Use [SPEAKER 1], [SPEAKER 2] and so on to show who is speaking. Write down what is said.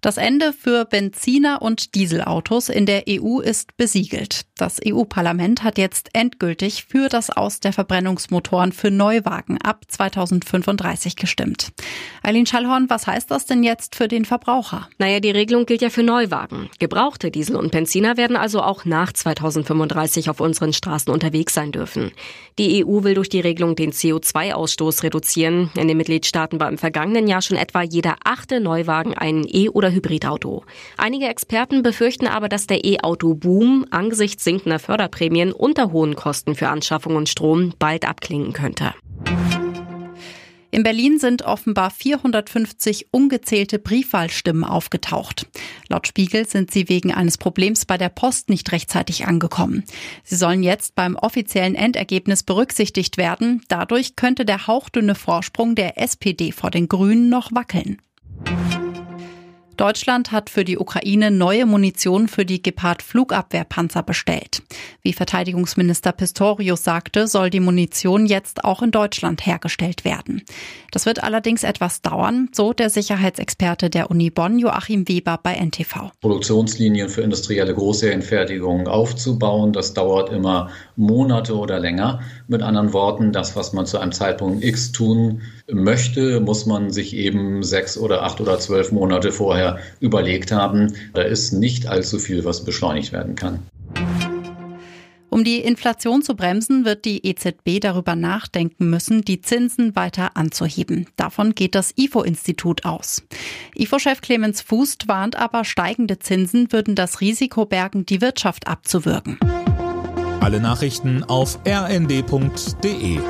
[SPEAKER 1] Das Ende für Benziner- und Dieselautos in der EU ist besiegelt. Das EU-Parlament hat jetzt endgültig für das Aus der Verbrennungsmotoren für Neuwagen ab 2035 gestimmt. Eileen Schallhorn, was heißt das denn jetzt für den Verbraucher?
[SPEAKER 2] Naja, die Regelung gilt ja für Neuwagen. Gebrauchte Diesel und Benziner werden also auch nach 2035 auf unseren Straßen unterwegs sein dürfen. Die EU will durch die Regelung den CO2-Ausstoß reduzieren. In den Mitgliedstaaten war im vergangenen Jahr schon etwa jeder achte Neuwagen ein E- oder Hybridauto. Einige Experten befürchten aber, dass der E-Auto-Boom angesichts sinkender Förderprämien unter hohen Kosten für Anschaffung und Strom bald abklingen könnte.
[SPEAKER 1] In Berlin sind offenbar 450 ungezählte Briefwahlstimmen aufgetaucht. Laut Spiegel sind sie wegen eines Problems bei der Post nicht rechtzeitig angekommen. Sie sollen jetzt beim offiziellen Endergebnis berücksichtigt werden. Dadurch könnte der hauchdünne Vorsprung der SPD vor den Grünen noch wackeln. Deutschland hat für die Ukraine neue Munition für die Gepard-Flugabwehrpanzer bestellt. Wie Verteidigungsminister Pistorius sagte, soll die Munition jetzt auch in Deutschland hergestellt werden. Das wird allerdings etwas dauern, so der Sicherheitsexperte der Uni Bonn Joachim Weber bei NTV.
[SPEAKER 3] Produktionslinien für industrielle Großserienfertigungen aufzubauen, das dauert immer Monate oder länger. Mit anderen Worten, das, was man zu einem Zeitpunkt X tun möchte, muss man sich eben sechs oder acht oder zwölf Monate vorher überlegt haben. Da ist nicht allzu viel, was beschleunigt werden kann.
[SPEAKER 1] Um die Inflation zu bremsen, wird die EZB darüber nachdenken müssen, die Zinsen weiter anzuheben. Davon geht das IFO-Institut aus. IFO-Chef Clemens Fußt warnt aber, steigende Zinsen würden das Risiko bergen, die Wirtschaft abzuwürgen.
[SPEAKER 4] Alle Nachrichten auf rnd.de